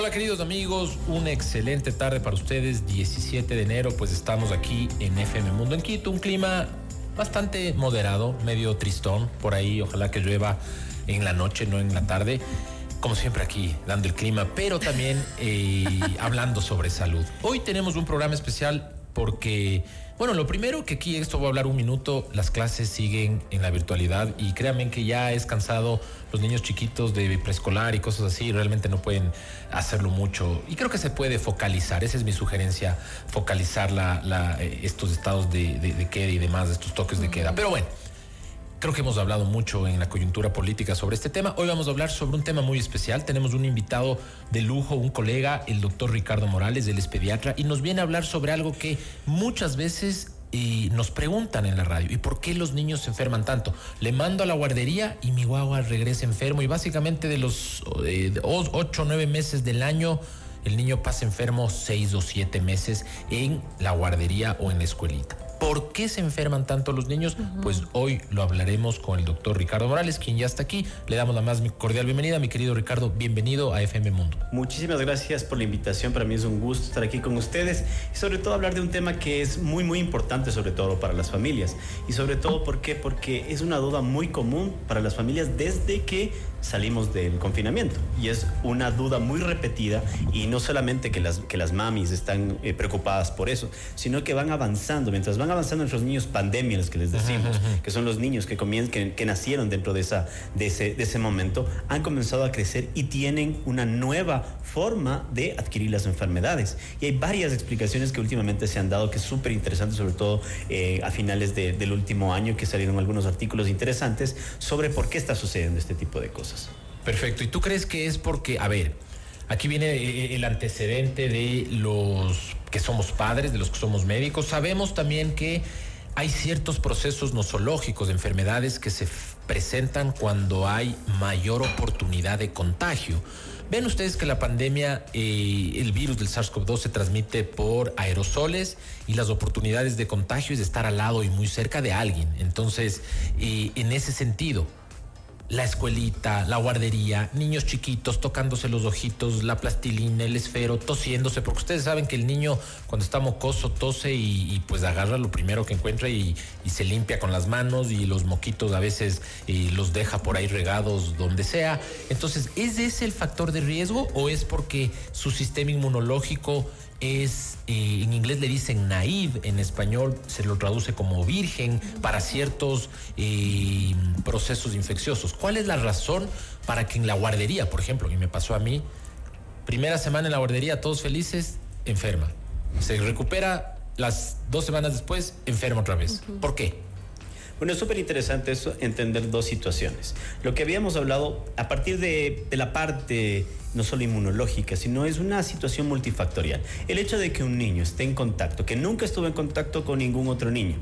Hola queridos amigos, una excelente tarde para ustedes, 17 de enero, pues estamos aquí en FM Mundo en Quito, un clima bastante moderado, medio tristón, por ahí ojalá que llueva en la noche, no en la tarde, como siempre aquí dando el clima, pero también eh, hablando sobre salud. Hoy tenemos un programa especial porque, bueno, lo primero que aquí esto voy a hablar un minuto, las clases siguen en la virtualidad y créanme que ya es cansado los niños chiquitos de preescolar y cosas así, realmente no pueden hacerlo mucho y creo que se puede focalizar, esa es mi sugerencia, focalizar la, eh, estos estados de, de queda y demás, estos toques de queda. Pero bueno. Creo que hemos hablado mucho en la coyuntura política sobre este tema. Hoy vamos a hablar sobre un tema muy especial. Tenemos un invitado de lujo, un colega, el doctor Ricardo Morales, él es pediatra, y nos viene a hablar sobre algo que muchas veces eh, nos preguntan en la radio, ¿y por qué los niños se enferman tanto? Le mando a la guardería y mi guagua regresa enfermo y básicamente de los eh, ocho o nueve meses del año el niño pasa enfermo seis o siete meses en la guardería o en la escuelita. ¿Por qué se enferman tanto los niños? Pues hoy lo hablaremos con el doctor Ricardo Morales, quien ya está aquí. Le damos la más cordial bienvenida, mi querido Ricardo. Bienvenido a FM Mundo. Muchísimas gracias por la invitación. Para mí es un gusto estar aquí con ustedes y sobre todo hablar de un tema que es muy, muy importante, sobre todo para las familias. Y sobre todo, ¿por qué? Porque es una duda muy común para las familias desde que salimos del confinamiento. Y es una duda muy repetida y no solamente que las, que las mamis están eh, preocupadas por eso, sino que van avanzando. Mientras van avanzando nuestros niños pandemias, que les decimos, que son los niños que, comienzan, que, nacieron dentro de, esa, de, ese, de ese momento, han comenzado a crecer y tienen una nueva forma de adquirir las enfermedades. Y hay varias explicaciones que últimamente se han dado que es súper interesante, sobre todo eh, a finales del último año, que salieron algunos artículos interesantes sobre por qué está sucediendo este tipo de cosas. Perfecto. ¿Y tú crees que es porque, a ver, aquí viene eh, el antecedente de los que somos padres, de los que somos médicos? Sabemos también que hay ciertos procesos nosológicos de enfermedades que se presentan cuando hay mayor oportunidad de contagio. Ven ustedes que la pandemia, eh, el virus del SARS-CoV-2 se transmite por aerosoles y las oportunidades de contagio es de estar al lado y muy cerca de alguien. Entonces, eh, en ese sentido, la escuelita, la guardería, niños chiquitos tocándose los ojitos, la plastilina, el esfero, tosiéndose, porque ustedes saben que el niño cuando está mocoso tose y, pues agarra lo primero que encuentra y, se limpia con las manos y los moquitos a veces eh, los deja por ahí regados donde sea. Entonces, ¿es ese el factor de riesgo o es porque su sistema inmunológico es, eh, en inglés le dicen naive, en español se lo traduce como virgen para ciertos eh, procesos infecciosos. ¿Cuál es la razón para que en la guardería, por ejemplo, y me pasó a mí, primera semana en la guardería, todos felices, enferma. Se recupera las dos semanas después, enferma otra vez. ¿Por qué? Bueno, es súper interesante eso, entender dos situaciones. Lo que habíamos hablado a partir de, de la parte no solo inmunológica, sino es una situación multifactorial. El hecho de que un niño esté en contacto, que nunca estuvo en contacto con ningún otro niño,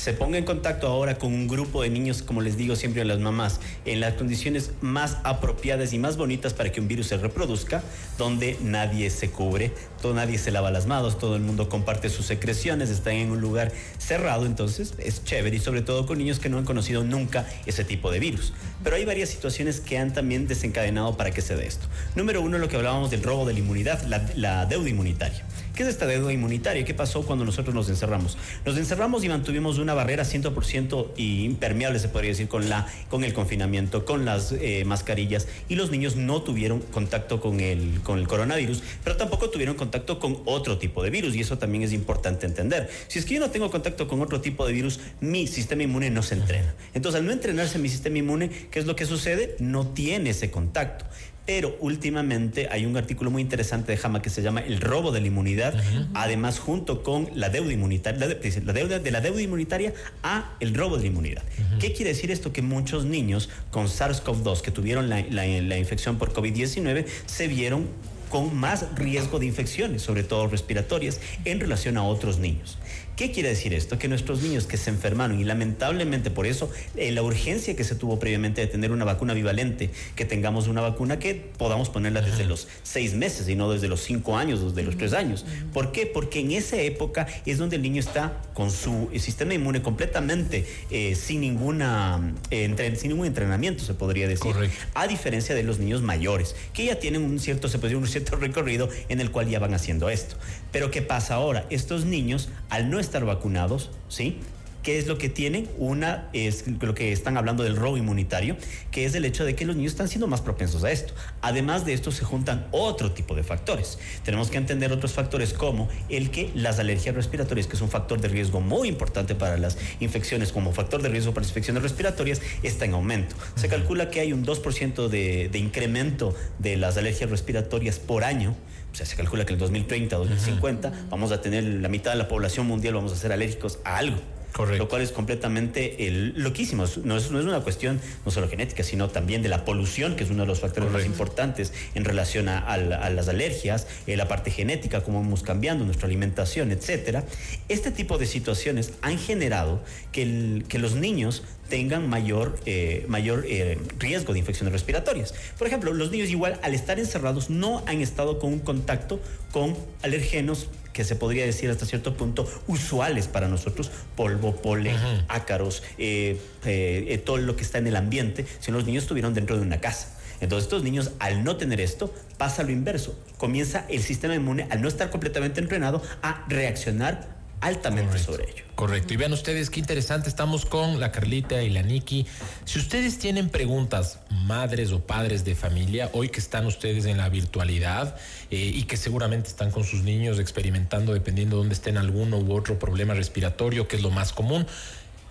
se ponga en contacto ahora con un grupo de niños, como les digo siempre a las mamás, en las condiciones más apropiadas y más bonitas para que un virus se reproduzca, donde nadie se cubre, todo nadie se lava las manos, todo el mundo comparte sus secreciones, están en un lugar cerrado, entonces es chévere y sobre todo con niños que no han conocido nunca ese tipo de virus. Pero hay varias situaciones que han también desencadenado para que se dé esto. Número uno, lo que hablábamos del robo de la inmunidad, la, la deuda inmunitaria. ¿Qué es esta deuda inmunitaria? ¿Qué pasó cuando nosotros nos encerramos? Nos encerramos y mantuvimos una barrera 100% impermeable, se podría decir, con, la, con el confinamiento, con las eh, mascarillas, y los niños no tuvieron contacto con el, con el coronavirus, pero tampoco tuvieron contacto con otro tipo de virus, y eso también es importante entender. Si es que yo no tengo contacto con otro tipo de virus, mi sistema inmune no se entrena. Entonces, al no entrenarse mi sistema inmune, ¿qué es lo que sucede? No tiene ese contacto. Pero últimamente hay un artículo muy interesante de Jama que se llama El robo de la inmunidad, además junto con la deuda inmunitaria, la, deuda de la deuda inmunitaria a el robo de la inmunidad. ¿Qué quiere decir esto? Que muchos niños con SARS-CoV-2 que tuvieron la, la infección por COVID-19 se vieron con más riesgo de infecciones, sobre todo respiratorias, en relación a otros niños. ¿Qué quiere decir esto? Que nuestros niños que se enfermaron y lamentablemente por eso eh, la urgencia que se tuvo previamente de tener una vacuna bivalente, que tengamos una vacuna que podamos ponerla desde los seis meses y no desde los cinco años, desde los tres años. ¿Por qué? Porque en esa época es donde el niño está con su sistema inmune completamente eh, sin, ninguna, eh, sin ningún entrenamiento, se podría decir. A diferencia de los niños mayores, que ya tienen un cierto, se puede decir, un cierto recorrido en el cual ya van haciendo esto. Pero ¿qué pasa ahora? Estos niños, al no estar vacunados, ¿sí? ¿Qué es lo que tienen? Una es lo que están hablando del robo inmunitario, que es el hecho de que los niños están siendo más propensos a esto. Además de esto se juntan otro tipo de factores. Tenemos que entender otros factores como el que las alergias respiratorias, que es un factor de riesgo muy importante para las infecciones, como factor de riesgo para las infecciones respiratorias, está en aumento. Se calcula que hay un 2% de, de incremento de las alergias respiratorias por año. O sea, se calcula que en el 2030, 2050, vamos a tener la mitad de la población mundial, vamos a ser alérgicos a algo. Lo cual es completamente el, loquísimo. No es, no es una cuestión no solo genética, sino también de la polución, que es uno de los factores más importantes en relación a, las alergias, eh, la parte genética, cómo vamos cambiando nuestra alimentación, etcétera. Este tipo de situaciones han generado que, que los niños tengan mayor, eh, mayor eh, riesgo de infecciones respiratorias. Por ejemplo, los niños igual al estar encerrados no han estado con un contacto con alergenos que se podría decir hasta cierto punto usuales para nosotros, polvo, polen, ácaros, eh, todo lo que está en el ambiente, si los niños estuvieron dentro de una casa. Entonces estos niños al no tener esto pasa lo inverso, comienza el sistema inmune al no estar completamente entrenado a reaccionar altamente sobre ello. Correcto. Y vean ustedes qué interesante, estamos con la Carlita y la Niki. Si ustedes tienen preguntas, madres o padres de familia, hoy que están ustedes en la virtualidad eh, y que seguramente están con sus niños experimentando, dependiendo de dónde estén alguno u otro problema respiratorio, que es lo más común,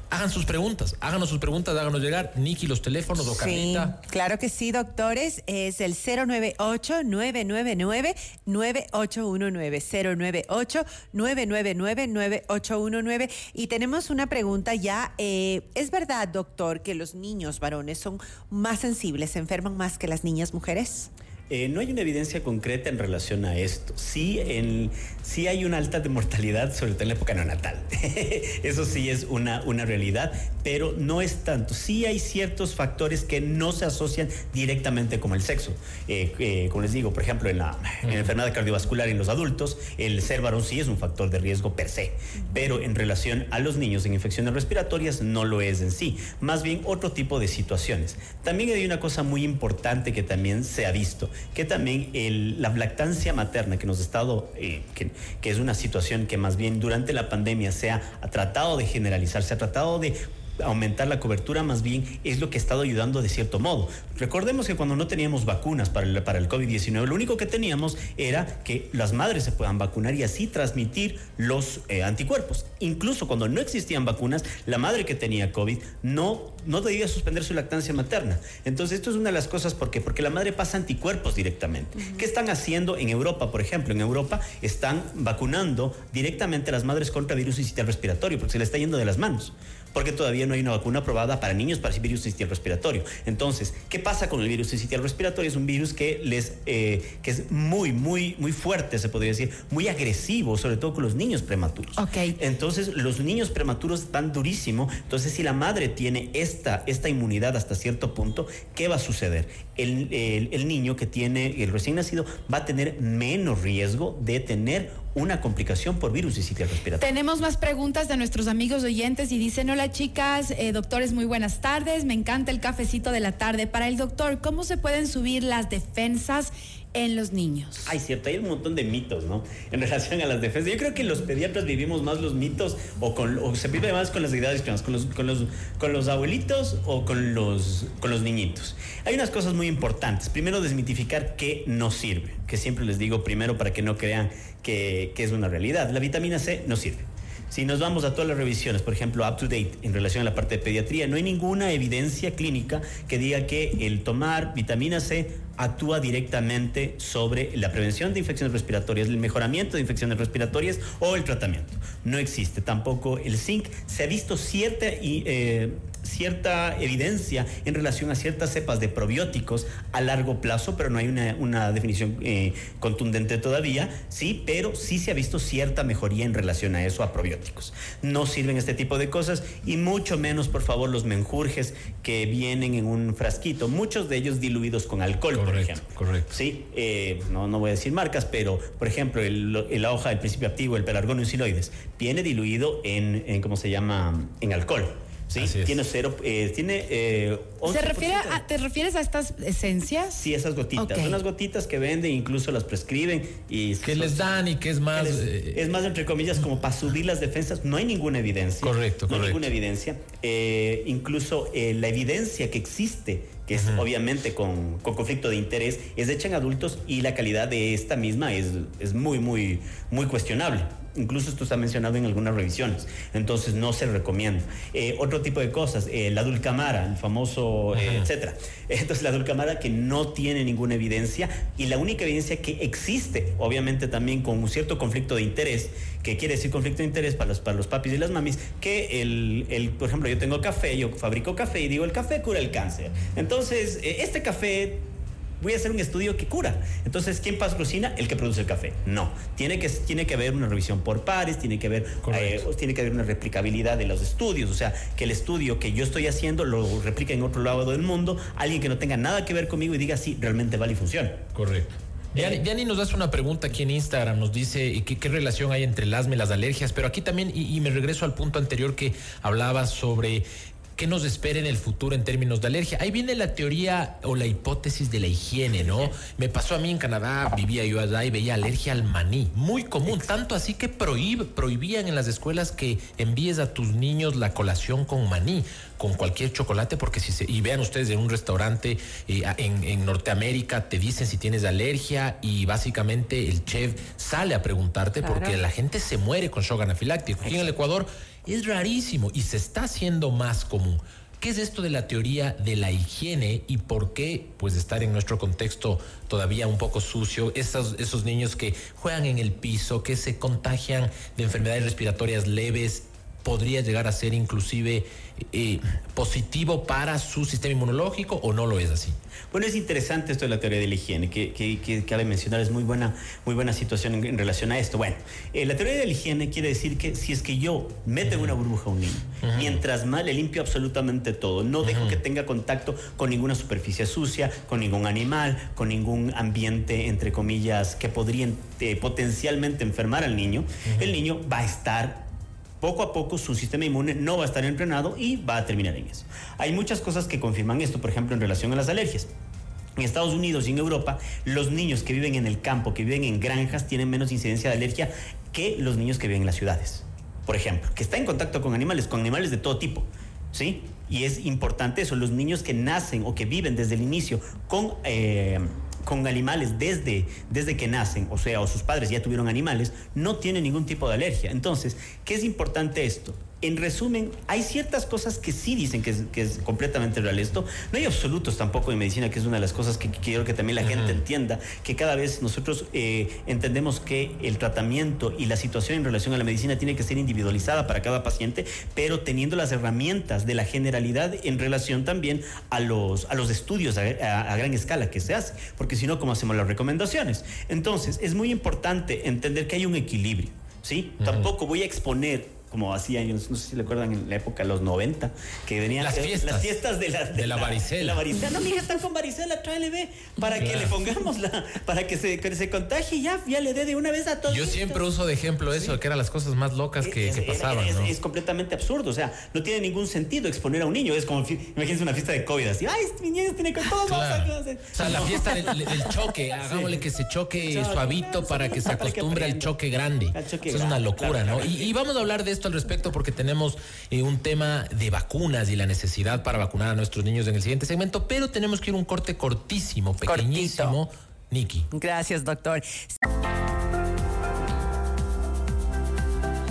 hagan sus preguntas, háganos sus preguntas, háganos llegar. Niki, los teléfonos o sí, Claro que sí, doctores. Es el 098-999-9819. 098-999-9819. Y tenemos una pregunta ya. Eh, ¿Es verdad, doctor, que los niños varones son más sensibles, se enferman más que las niñas mujeres? Eh, no hay una evidencia concreta en relación a esto. Sí, en, sí hay una alta de mortalidad, sobre todo en la época neonatal. Eso sí es una, una realidad, pero no es tanto. Sí hay ciertos factores que no se asocian directamente con el sexo. Eh, eh, como les digo, por ejemplo, en la, enfermedad cardiovascular en los adultos, el ser varón sí es un factor de riesgo per se, pero en relación a los niños en infecciones respiratorias no lo es en sí. Más bien otro tipo de situaciones. También hay una cosa muy importante que también se ha visto que también la lactancia materna que nos ha estado, eh, que, es una situación que más bien durante la pandemia se ha, ha tratado de generalizar, se ha tratado de aumentar la cobertura, más bien es lo que ha estado ayudando de cierto modo. Recordemos que cuando no teníamos vacunas para el, para el COVID-19, lo único que teníamos era que las madres se puedan vacunar y así transmitir los eh, anticuerpos. Incluso cuando no existían vacunas, la madre que tenía COVID no, no debía suspender su lactancia materna. Entonces, esto es una de las cosas, ¿por qué? Porque la madre pasa anticuerpos directamente. ¿Qué están haciendo en Europa, por ejemplo? En Europa están vacunando directamente a las madres contra virus sistema respiratorio, porque se le está yendo de las manos porque todavía no hay una vacuna aprobada para niños para el virus sistema respiratorio. Entonces, ¿qué pasa con el virus sistema respiratorio? Es un virus que les eh, que es muy, muy, muy fuerte, se podría decir, muy agresivo, sobre todo con los niños prematuros. Ok. Entonces, los niños prematuros están durísimo. Entonces, si la madre tiene esta, esta inmunidad hasta cierto punto, ¿qué va a suceder? El, el niño que tiene el recién nacido va a tener menos riesgo de tener una complicación por virus y sitio respiratorio. Tenemos más preguntas de nuestros amigos oyentes y dicen, hola chicas, eh, doctores, muy buenas tardes, me encanta el cafecito de la tarde. Para el doctor, ¿cómo se pueden subir las defensas? En los niños. Ay, cierto, hay un montón de mitos, ¿no? En relación a las defensas. Yo creo que los pediatras vivimos más los mitos o, se vive más con las edades con los, con los, abuelitos o con los, niñitos. Hay unas cosas muy importantes. Primero, desmitificar qué no sirve, que siempre les digo primero para que no crean que, que es una realidad. La vitamina C no sirve. Si nos vamos a todas las revisiones, por ejemplo, up to date en relación a la parte de pediatría, no hay ninguna evidencia clínica que diga que el tomar vitamina C actúa directamente sobre la prevención de infecciones respiratorias, el mejoramiento de infecciones respiratorias o el tratamiento. No existe tampoco el zinc. Se ha visto cierta eh, cierta evidencia en relación a ciertas cepas de probióticos a largo plazo, pero no hay una, definición eh, contundente todavía, sí, pero sí se ha visto cierta mejoría en relación a eso, a probióticos. No sirven este tipo de cosas y mucho menos, por favor, los menjurjes que vienen en un frasquito, muchos de ellos diluidos con alcohol, por ejemplo. Correcto. Sí, eh, no, no voy a decir marcas, pero, por ejemplo, el, la hoja del principio activo, el pelargonio siloides, viene diluido en, en ¿cómo se llama?, en alcohol. ¿sí? Tiene cero, eh, tiene eh, ¿Se refiere ¿Te refieres a estas esencias? Sí, esas gotitas. Son unas gotitas que venden, incluso las prescriben. y Que les dan y que es más... Eh, es más, entre comillas, como para subir las defensas. No hay ninguna evidencia. Correcto, no hay ninguna evidencia. incluso la evidencia que existe que es obviamente con, con, conflicto de interés, es hecha en adultos y la calidad de esta misma es, es muy, muy, muy cuestionable. Incluso esto está mencionado en algunas revisiones, entonces no se recomienda. Eh, otro tipo de cosas, eh, la dulcamara, el famoso, eh, etcétera. Entonces la dulcamara que no tiene ninguna evidencia y la única evidencia que existe, obviamente también con un cierto conflicto de interés, que quiere decir conflicto de interés para los, para los papis y las mamis, que el, el, por ejemplo, yo tengo café, yo fabrico café y digo, el café cura el cáncer. Entonces, este café voy a hacer un estudio que cura. Entonces, ¿quién patrocina? El que produce el café. No, tiene que, tiene que haber una revisión por pares, tiene que haber, eh, tiene que haber una replicabilidad de los estudios, o sea, que el estudio que yo estoy haciendo lo replique en otro lado del mundo, alguien que no tenga nada que ver conmigo y diga, sí, realmente vale y funciona. Correcto. Diani, nos das una pregunta aquí en Instagram, nos dice qué, qué relación hay entre el asma y las alergias, pero aquí también, y, y, me regreso al punto anterior que hablaba sobre qué nos espera en el futuro en términos de alergia. Ahí viene la teoría o la hipótesis de la higiene, ¿no? Me pasó a mí en Canadá, vivía yo allá y veía alergia al maní, muy común, tanto así que prohibían en las escuelas que envíes a tus niños la colación con maní, con cualquier chocolate, porque si se, y vean ustedes en un restaurante eh, en, Norteamérica, te dicen si tienes alergia y básicamente el chef sale a preguntarte porque la gente se muere con shock anafiláctico. Aquí en el Ecuador es rarísimo y se está haciendo más común. ¿Qué es esto de la teoría de la higiene y por qué, pues, estar en nuestro contexto todavía un poco sucio, esos, esos niños que juegan en el piso, que se contagian de enfermedades respiratorias leves podría llegar a ser inclusive eh, positivo para su sistema inmunológico o no lo es así? Bueno, es interesante esto de la teoría de la higiene, que, que, cabe mencionar, es muy buena, muy buena situación en, relación a esto. Bueno, eh, la teoría de la higiene quiere decir que si es que yo meto en una burbuja a un niño, mientras más le limpio absolutamente todo, no dejo que tenga contacto con ninguna superficie sucia, con ningún animal, con ningún ambiente, entre comillas, que podría eh, potencialmente enfermar al niño, el niño va a estar poco a poco su sistema inmune no va a estar entrenado y va a terminar en eso. Hay muchas cosas que confirman esto, por ejemplo, en relación a las alergias. En Estados Unidos y en Europa, los niños que viven en el campo, que viven en granjas, tienen menos incidencia de alergia que los niños que viven en las ciudades. Por ejemplo, que está en contacto con animales, con animales de todo tipo. ¿Sí? Y es importante eso, los niños que nacen o que viven desde el inicio con... Eh, con animales desde, desde que nacen, o sea, o sus padres ya tuvieron animales, no tienen ningún tipo de alergia. Entonces, ¿qué es importante esto? En resumen, hay ciertas cosas que sí dicen que es, completamente real esto. No hay absolutos tampoco en medicina, que es una de las cosas que, quiero que también la gente entienda, que cada vez nosotros eh, entendemos que el tratamiento y la situación en relación a la medicina tiene que ser individualizada para cada paciente, pero teniendo las herramientas de la generalidad en relación también a los, a los estudios a, gran escala que se hace, porque si no, ¿cómo hacemos las recomendaciones? Entonces, es muy importante entender que hay un equilibrio. ¿Sí? Tampoco voy a exponer como hacían, no sé si recuerdan en la época de los 90, que venían las fiestas, las fiestas de la, de, la, varicela. la varicela. No, mija, están con varicela, tráele, ve, para que le pongamos la, para que se, que se contagie y ya, ya le dé de una vez a todos. Yo siempre uso de ejemplo eso, que eran las cosas más locas que, pasaban. Es, ¿no? es, completamente absurdo, o sea, no tiene ningún sentido exponer a un niño. Es como, imagínense una fiesta de COVID así, ay, este mi niño tiene con todos claro. O sea, la fiesta del, choque, hagámosle que se choque suavito para que se acostumbre al choque grande. Eso es una locura, ¿no? Y, y vamos a hablar de esto al respecto porque tenemos eh, un tema de vacunas y la necesidad para vacunar a nuestros niños en el siguiente segmento, pero tenemos que ir un corte cortísimo, pequeñísimo. Niki. Gracias, doctor.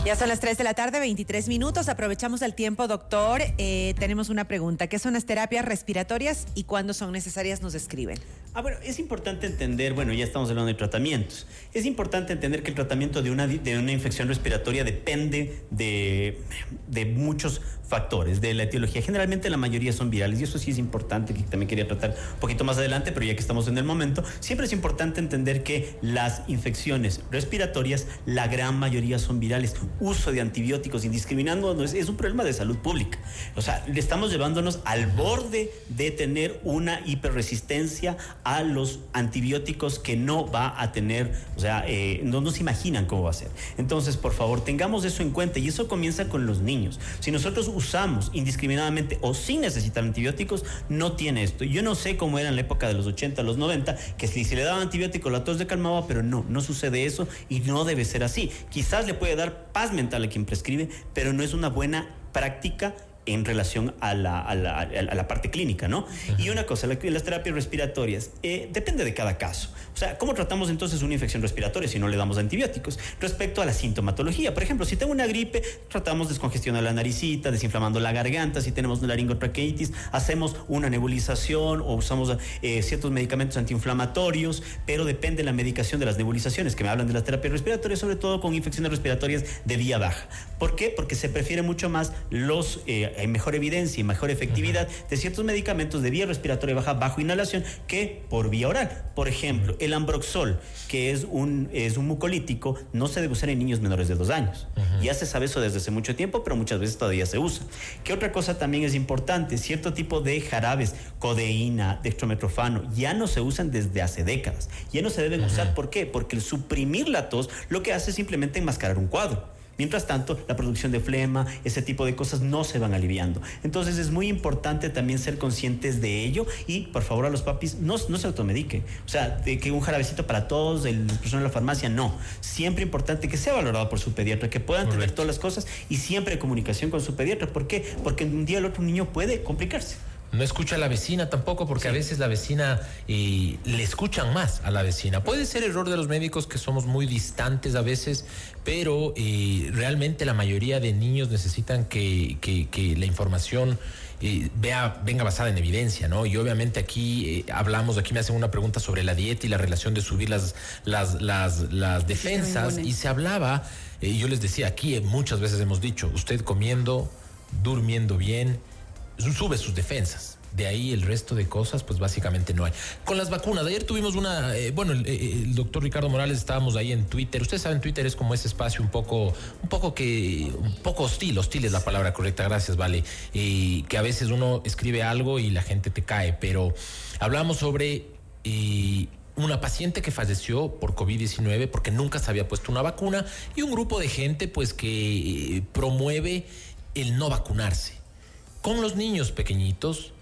Ya son las 3 de la tarde, 23 minutos. Aprovechamos el tiempo, doctor. Eh, tenemos una pregunta. ¿Qué son las terapias respiratorias y cuándo son necesarias? Nos escriben. Ah, bueno, es importante entender, bueno, ya estamos hablando de tratamientos. Es importante entender que el tratamiento de una, de una infección respiratoria depende de, de muchos factores de la etiología. Generalmente la mayoría son virales y eso sí es importante, que también quería tratar un poquito más adelante, pero ya que estamos en el momento, siempre es importante entender que las infecciones respiratorias, la gran mayoría son virales. Uso de antibióticos indiscriminando es, es un problema de salud pública. O sea, le estamos llevándonos al borde de tener una hiperresistencia a los antibióticos que no va a tener, o sea, eh, no nos imaginan cómo va a ser. Entonces, por favor, tengamos eso en cuenta y eso comienza con los niños. Si nosotros usamos indiscriminadamente o sin necesitar antibióticos, no tiene esto. Yo no sé cómo era en la época de los 80, los 90, que si se le daba antibiótico la tos de calmaba, pero no, no sucede eso y no debe ser así. Quizás le puede dar paz mental a quien prescribe, pero no es una buena práctica en relación a la, a la, a la parte clínica, ¿no? Y una cosa, la, las terapias respiratorias, eh, depende de cada caso. O sea, ¿cómo tratamos entonces una infección respiratoria si no le damos antibióticos? Respecto a la sintomatología, por ejemplo, si tengo una gripe, tratamos descongestionar la naricita, desinflamando la garganta, si tenemos una laringotraqueitis, hacemos una nebulización o usamos eh, ciertos medicamentos antiinflamatorios, pero depende de la medicación de las nebulizaciones, que me hablan de las terapias respiratorias, sobre todo con infecciones respiratorias de vía baja. ¿Por qué? Porque se prefiere mucho más los... Eh, hay mejor evidencia y mejor efectividad de ciertos medicamentos de vía respiratoria baja bajo inhalación que por vía oral. Por ejemplo, el ambroxol, que es un, es un mucolítico, no se debe usar en niños menores de dos años. Ya se sabe eso desde hace mucho tiempo, pero muchas veces todavía se usa. ¿Qué otra cosa también es importante? Cierto tipo de jarabes, codeína, dextrometrofano, ya no se usan desde hace décadas. Ya no se deben usar. ¿Por qué? Porque el suprimir la tos lo que hace es simplemente enmascarar un cuadro. Mientras tanto, la producción de flema, ese tipo de cosas no se van aliviando. Entonces es muy importante también ser conscientes de ello y por favor a los papis no, no se automediquen. O sea, de que un jarabecito para todos, el personal de la farmacia, no. Siempre importante que sea valorado por su pediatra, que puedan Correcto. tener todas las cosas y siempre comunicación con su pediatra. ¿Por qué? Porque un día el otro niño puede complicarse. No escucha a la vecina tampoco, porque sí. a veces la vecina eh, le escuchan más a la vecina. Puede ser error de los médicos que somos muy distantes a veces, pero eh, realmente la mayoría de niños necesitan que, que, que la información eh, vea, venga basada en evidencia, ¿no? Y obviamente aquí hablamos, aquí me hacen una pregunta sobre la dieta y la relación de subir las, las, las, las defensas, y se hablaba, yo les decía, aquí muchas veces hemos dicho, usted comiendo, durmiendo bien, sube sus defensas. De ahí el resto de cosas, pues básicamente no hay. Con las vacunas, ayer tuvimos una, eh, bueno, el, el, doctor Ricardo Morales estábamos ahí en Twitter. Ustedes saben, Twitter es como ese espacio un poco, un poco que, un poco hostil, hostil es la palabra correcta, gracias, vale. Eh, que a veces uno escribe algo y la gente te cae, pero hablamos sobre eh, una paciente que falleció por COVID-19 porque nunca se había puesto una vacuna y un grupo de gente, pues, que promueve el no vacunarse. Con los niños pequeñitos,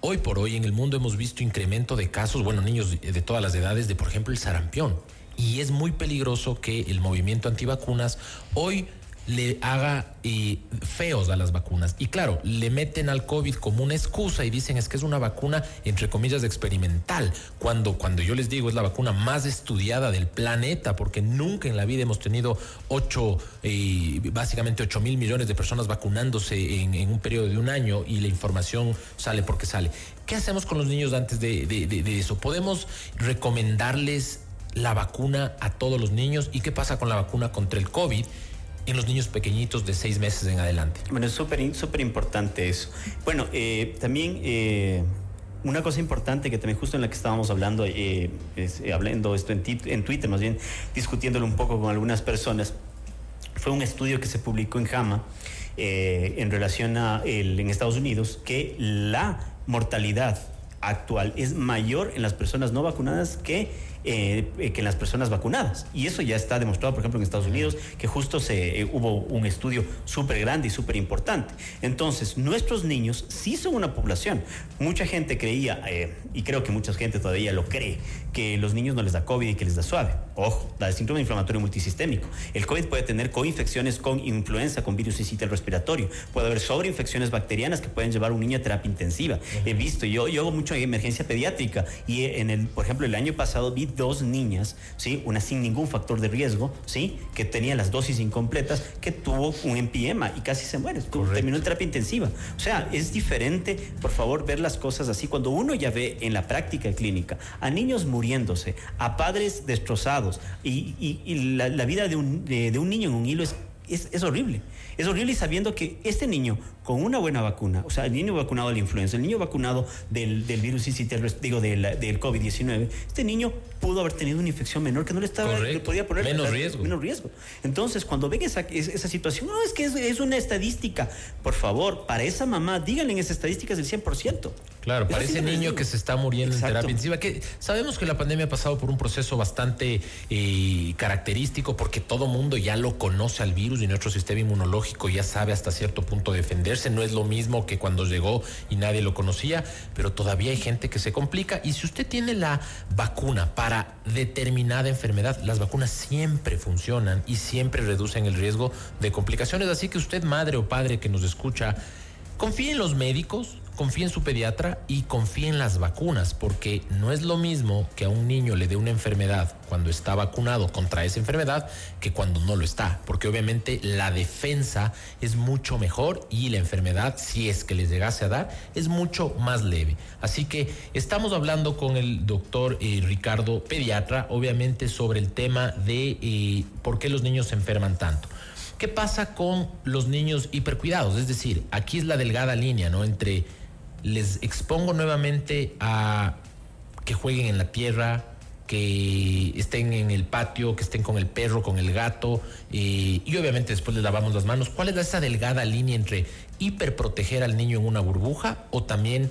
hoy por hoy en el mundo hemos visto incremento de casos, bueno, niños de todas las edades, de por ejemplo el sarampión. Y es muy peligroso que el movimiento antivacunas hoy le haga eh, feos a las vacunas. Y claro, le meten al COVID como una excusa y dicen es que es una vacuna, entre comillas, experimental. Cuando, cuando yo les digo es la vacuna más estudiada del planeta, porque nunca en la vida hemos tenido ocho, eh, básicamente ocho mil millones de personas vacunándose en, un periodo de un año y la información sale porque sale. ¿Qué hacemos con los niños antes de eso? ¿Podemos recomendarles la vacuna a todos los niños? ¿Y qué pasa con la vacuna contra el COVID? En los niños pequeñitos de seis meses en adelante. Bueno, es súper importante eso. Bueno, eh, también eh, una cosa importante que también justo en la que estábamos hablando, eh, hablando esto en, en, Twitter, más bien discutiéndolo un poco con algunas personas, fue un estudio que se publicó en JAMA en relación a el, en Estados Unidos que la mortalidad actual es mayor en las personas no vacunadas que eh, que en las personas vacunadas. Y eso ya está demostrado, por ejemplo, en Estados Unidos, que justo se, eh, hubo un estudio súper grande y súper importante. Entonces, nuestros niños sí son una población. Mucha gente creía, eh, y creo que mucha gente todavía lo cree, que los niños no les da COVID y que les da suave. Ojo, da el síndrome inflamatorio multisistémico. El COVID puede tener coinfecciones con influenza, con virus y respiratorio. Puede haber sobreinfecciones bacterianas que pueden llevar a un niño a terapia intensiva. He visto, yo, yo hago mucho en emergencia pediátrica y en el, por ejemplo, el año pasado vi dos niñas, ¿sí? Una sin ningún factor de riesgo, ¿sí? Que tenía las dosis incompletas, que tuvo un empiema y casi se muere. Terminó en terapia intensiva. O sea, es diferente, por favor, ver las cosas así. Cuando uno ya ve en la práctica clínica a niños muriéndose, a padres destrozados y, la, vida de un, de un niño en un hilo es es, horrible. Es horrible sabiendo que este niño con una buena vacuna, o sea, el niño vacunado de la influenza, el niño vacunado del, del virus, digo, del, del COVID-19, este niño pudo haber tenido una infección menor que no le estaba le podía poner menos riesgo. menos riesgo. Entonces, cuando ven esa, esa situación, no, es que es, una estadística. Por favor, para esa mamá, díganle en esa estadística es del 100%. Claro, para ese niño que se está muriendo en terapia intensiva, que sabemos que la pandemia ha pasado por un proceso bastante eh, característico porque todo mundo ya lo conoce al virus y nuestro sistema inmunológico ya sabe hasta cierto punto defenderse. No es lo mismo que cuando llegó y nadie lo conocía, pero todavía hay gente que se complica. Y si usted tiene la vacuna para determinada enfermedad, las vacunas siempre funcionan y siempre reducen el riesgo de complicaciones. Así que usted, madre o padre que nos escucha, confíe en los médicos confíe en su pediatra y confíe en las vacunas, porque no es lo mismo que a un niño le dé una enfermedad cuando está vacunado contra esa enfermedad que cuando no lo está, porque obviamente la defensa es mucho mejor y la enfermedad, si es que les llegase a dar, es mucho más leve. Así que estamos hablando con el doctor eh, Ricardo, pediatra, obviamente sobre el tema de eh, por qué los niños se enferman tanto. ¿Qué pasa con los niños hipercuidados? Es decir, aquí es la delgada línea, ¿no? Entre les expongo nuevamente a que jueguen en la tierra, que estén en el patio, que estén con el perro, con el gato, eh, y obviamente después les lavamos las manos. ¿Cuál es esa delgada línea entre hiperproteger al niño en una burbuja o también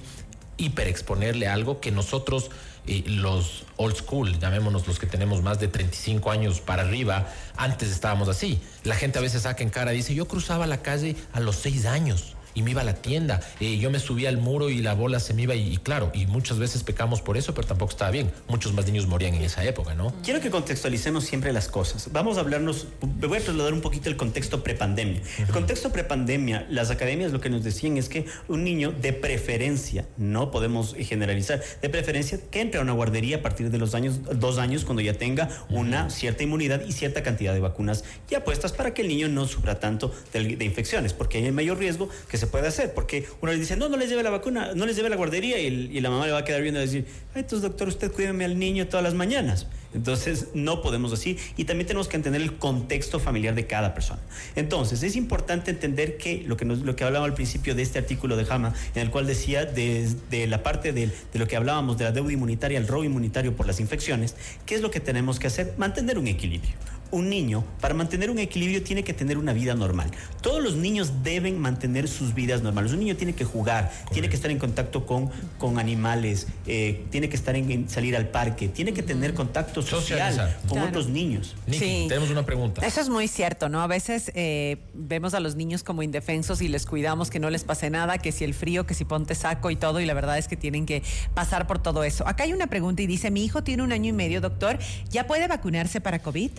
hiperexponerle algo que nosotros, eh, los old school, llamémonos los que tenemos más de 35 años para arriba, antes estábamos así. La gente a veces saca en cara, dice, yo cruzaba la calle a los seis años y me iba a la tienda. Eh, yo me subía al muro y la bola se me iba y, claro, y muchas veces pecamos por eso, pero tampoco estaba bien. Muchos más niños morían en esa época, ¿no? Quiero que contextualicemos siempre las cosas. Vamos a hablarnos, me voy a trasladar un poquito el contexto prepandemia. El contexto prepandemia, las academias lo que nos decían es que un niño de preferencia, no podemos generalizar, de preferencia que entre a una guardería a partir de los años, dos años, cuando ya tenga una cierta inmunidad y cierta cantidad de vacunas ya puestas para que el niño no sufra tanto de, de infecciones, porque hay mayor riesgo que se puede hacer, porque uno le dice, no, no les lleve la vacuna, no les lleve la guardería y, la mamá le va a quedar viendo y decir, ay, entonces doctor, usted cuídeme al niño todas las mañanas. Entonces, no podemos así y también tenemos que entender el contexto familiar de cada persona. Entonces, es importante entender que lo que, nos, lo que hablaba al principio de este artículo de Jama, en el cual decía desde la parte de, de lo que hablábamos de la deuda inmunitaria, el robo inmunitario por las infecciones, ¿qué es lo que tenemos que hacer? Mantener un equilibrio un niño, para mantener un equilibrio, tiene que tener una vida normal. Todos los niños deben mantener sus vidas normales. Un niño tiene que jugar, tiene que estar en contacto con, con animales, eh, tiene que estar en, salir al parque, tiene que tener contacto social con otros niños. sí. tenemos una pregunta. Eso es muy cierto, ¿no? A veces eh, vemos a los niños como indefensos y les cuidamos que no les pase nada, que si el frío, que si ponte saco y todo, y la verdad es que tienen que pasar por todo eso. Acá hay una pregunta y dice, mi hijo tiene un año y medio, doctor, ¿ya puede vacunarse para COVID?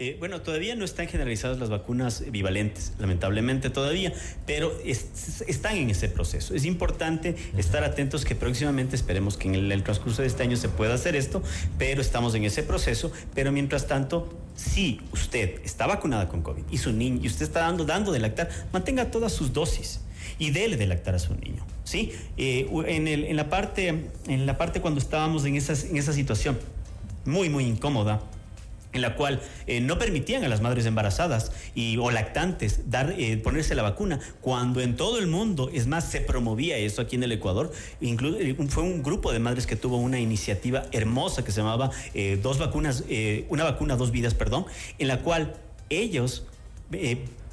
Eh, bueno, todavía no están generalizadas las vacunas bivalentes, lamentablemente todavía, pero están en ese proceso. Es importante estar atentos que próximamente esperemos que en el, transcurso de este año se pueda hacer esto, pero estamos en ese proceso. Pero mientras tanto, si usted está vacunada con COVID y su niño y usted está dando, dando de lactar, mantenga todas sus dosis y déle de lactar a su niño. ¿sí? Eh, en, el, en, la parte, en la parte cuando estábamos en, esas, en esa situación muy, muy incómoda, en la cual eh, no permitían a las madres embarazadas y, o lactantes dar, eh, ponerse la vacuna, cuando en todo el mundo, es más, se promovía eso aquí en el Ecuador. Eh, fue un grupo de madres que tuvo una iniciativa hermosa que se llamaba Dos vacunas, una vacuna, dos vidas, perdón, en la cual ellos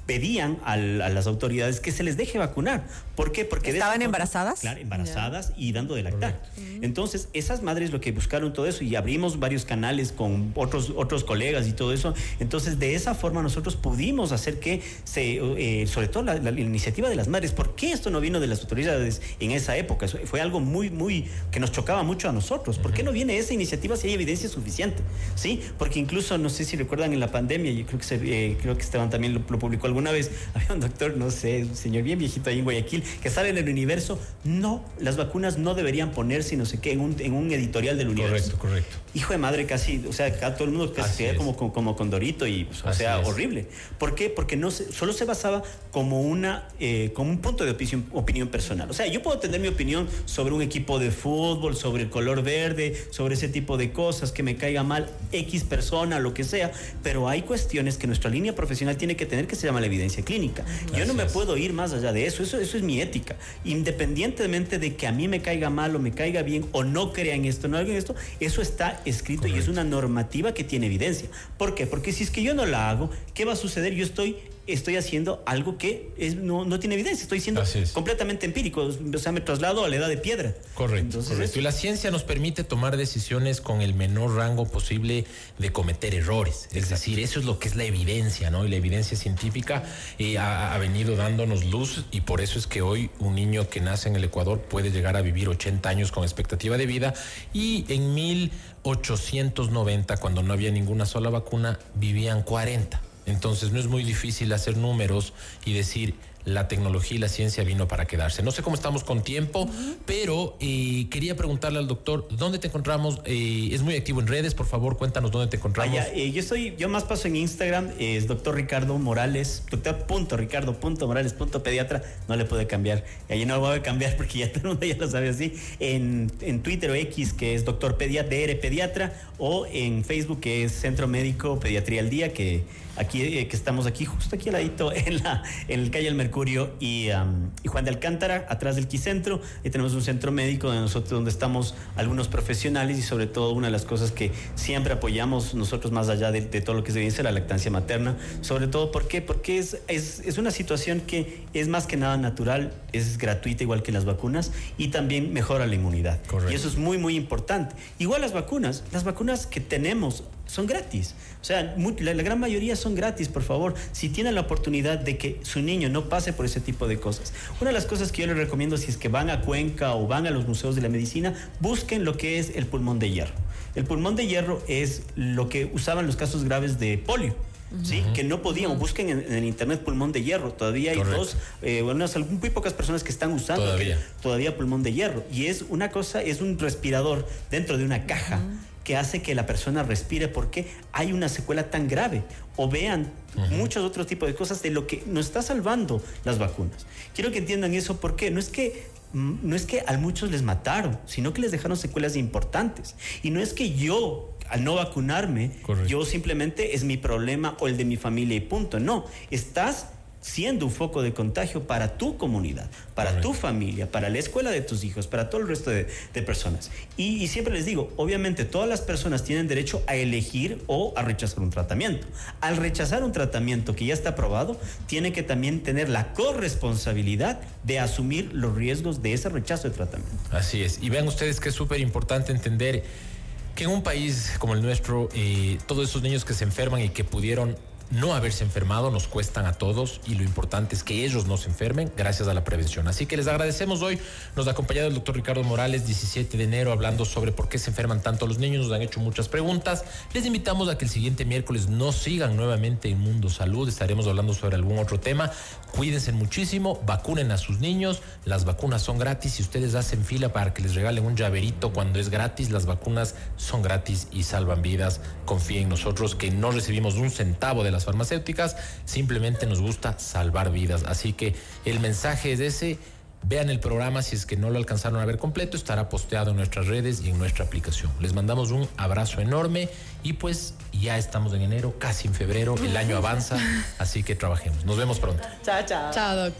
pedían a, las autoridades que se les deje vacunar. ¿Por qué? Porque estaban embarazadas. Claro, embarazadas y dando de lactar. Entonces, esas madres lo que buscaron todo eso y abrimos varios canales con otros otros colegas y todo eso. Entonces, de esa forma nosotros pudimos hacer que se eh, sobre todo la, iniciativa de las madres, ¿por qué esto no vino de las autoridades en esa época? fue algo muy muy que nos chocaba mucho a nosotros. ¿Por qué no viene esa iniciativa si hay evidencia suficiente? Sí, porque incluso no sé si recuerdan en la pandemia, yo creo que se, eh, creo que Esteban también lo, publicó alguna vez había un doctor, no sé, un señor bien viejito ahí en Guayaquil, que sale en el universo, no, las vacunas no deberían ponerse, no sé qué, en un, en un editorial del universo. Correcto, correcto. Hijo de madre, casi, o sea, acá todo el mundo casi se como, como, como Condorito y, pues, o Así sea, es. horrible. ¿Por qué? Porque no se- solo se basaba como, una, eh, como un punto de opinión, opinión personal. O sea, yo puedo tener mi opinión sobre un equipo de fútbol, sobre el color verde, sobre ese tipo de cosas, que me caiga mal X persona, lo que sea, pero hay cuestiones que nuestra línea profesional tiene que tener que se llama la evidencia clínica. Yo no me puedo ir más allá de eso. eso, eso es mi ética. Independientemente de que a mí me caiga mal o me caiga bien o no crea en esto, no haga en esto, eso está escrito y es una normativa que tiene evidencia. ¿Por qué? Porque si es que yo no la hago, ¿qué va a suceder? Yo estoy estoy haciendo algo que es- no, no tiene evidencia, estoy siendo es. completamente empírico, o sea, me traslado a la edad de piedra. Correcto, Entonces, correcto. Y la ciencia nos permite tomar decisiones con el menor rango posible de cometer errores. Es decir, eso es lo que es la evidencia, ¿no? Y la evidencia científica eh, ha, ha venido dándonos luz y por eso es que hoy un niño que nace en el Ecuador puede llegar a vivir 80 años con expectativa de vida y en 1890, cuando no había ninguna sola vacuna, vivían 40. Entonces no es muy difícil hacer números y decir la tecnología y la ciencia vino para quedarse. No sé cómo estamos con tiempo, pero eh, quería preguntarle al doctor, ¿dónde te encontramos? Eh, es muy activo en redes, por favor, cuéntanos dónde te encontramos. Eh, yo estoy, yo más paso en Instagram, es doctor Ricardo Morales, doctor punto Ricardo punto Morales punto pediatra, no le puede cambiar, ahí no lo voy a cambiar porque ya todo el mundo ya lo sabe así, en, en Twitter o X que es doctor pediatra, DR pediatra, o en Facebook que es Centro Médico Pediatría al Día, que aquí eh, que estamos aquí, justo aquí al ladito, en la en el calle El Mercurio y, am, y Juan de Alcántara, atrás del Quicentro, y tenemos un centro médico de nosotros donde estamos algunos profesionales y sobre todo una de las cosas que siempre apoyamos nosotros más allá de, de todo lo que es evidencia, la lactancia materna, sobre todo ¿por qué? Porque es, es, es una situación que es más que nada natural, es gratuita igual que las vacunas y también mejora la inmunidad. Correcto. Y eso es muy, muy importante. Igual las vacunas, las vacunas que tenemos son gratis. O sea, la, la gran mayoría son gratis, por favor. Si tienen la oportunidad de que su niño no pase por ese tipo de cosas. Una de las cosas que yo les recomiendo si es que van a Cuenca o van a los museos de la medicina, busquen lo que es el pulmón de hierro. El pulmón de hierro es lo que usaban los casos graves de polio. ¿Sí? Que no podían, busquen en, en internet pulmón de hierro. Todavía hay Correcto. dos, eh, unas, algún- muy pocas personas que están usando que- Todavía. todavía pulmón de hierro. Y es una cosa, es un respirador dentro de una caja que hace que la persona respire porque hay una secuela tan grave. O vean muchos otros tipos de cosas de lo que nos está salvando las vacunas. Quiero que entiendan eso porque no es que mm, no es que a muchos les mataron, sino que les dejaron secuelas importantes. Y no es que yo al no vacunarme, Correcto. yo simplemente es mi problema o el de mi familia y punto. No, estás siendo un foco de contagio para tu comunidad, para Correcto. tu familia, para la escuela de tus hijos, para todo el resto de, de personas. Y, y siempre les digo, obviamente todas las personas tienen derecho a elegir o a rechazar un tratamiento. Al rechazar un tratamiento que ya está aprobado, tiene que también tener la corresponsabilidad de asumir los riesgos de ese rechazo de tratamiento. Así es. Y vean ustedes que es súper importante entender que en un país como el nuestro, eh, todos esos niños que se enferman y que pudieron no haberse enfermado nos cuestan a todos y lo importante es que ellos no se enfermen gracias a la prevención. Así que les agradecemos hoy. Nos ha acompañado el doctor Ricardo Morales, 17 de enero, hablando sobre por qué se enferman tanto los niños. Nos han hecho muchas preguntas. Les invitamos a que el siguiente miércoles nos sigan nuevamente en Mundo Salud. Estaremos hablando sobre algún otro tema. Cuídense muchísimo, vacunen a sus niños. Las vacunas son gratis. Si ustedes hacen fila para que les regalen un llaverito cuando es gratis, las vacunas son gratis y salvan vidas. Confíen en nosotros que no recibimos un centavo de las farmacéuticas, simplemente nos gusta salvar vidas. Así que el mensaje es ese. Vean el programa si es que no lo alcanzaron a ver completo, estará posteado en nuestras redes y en nuestra aplicación. Les mandamos un abrazo enorme y pues ya estamos en enero, casi en febrero, el año avanza, así que trabajemos. Nos vemos pronto. Chao, chao. Chao, Doc.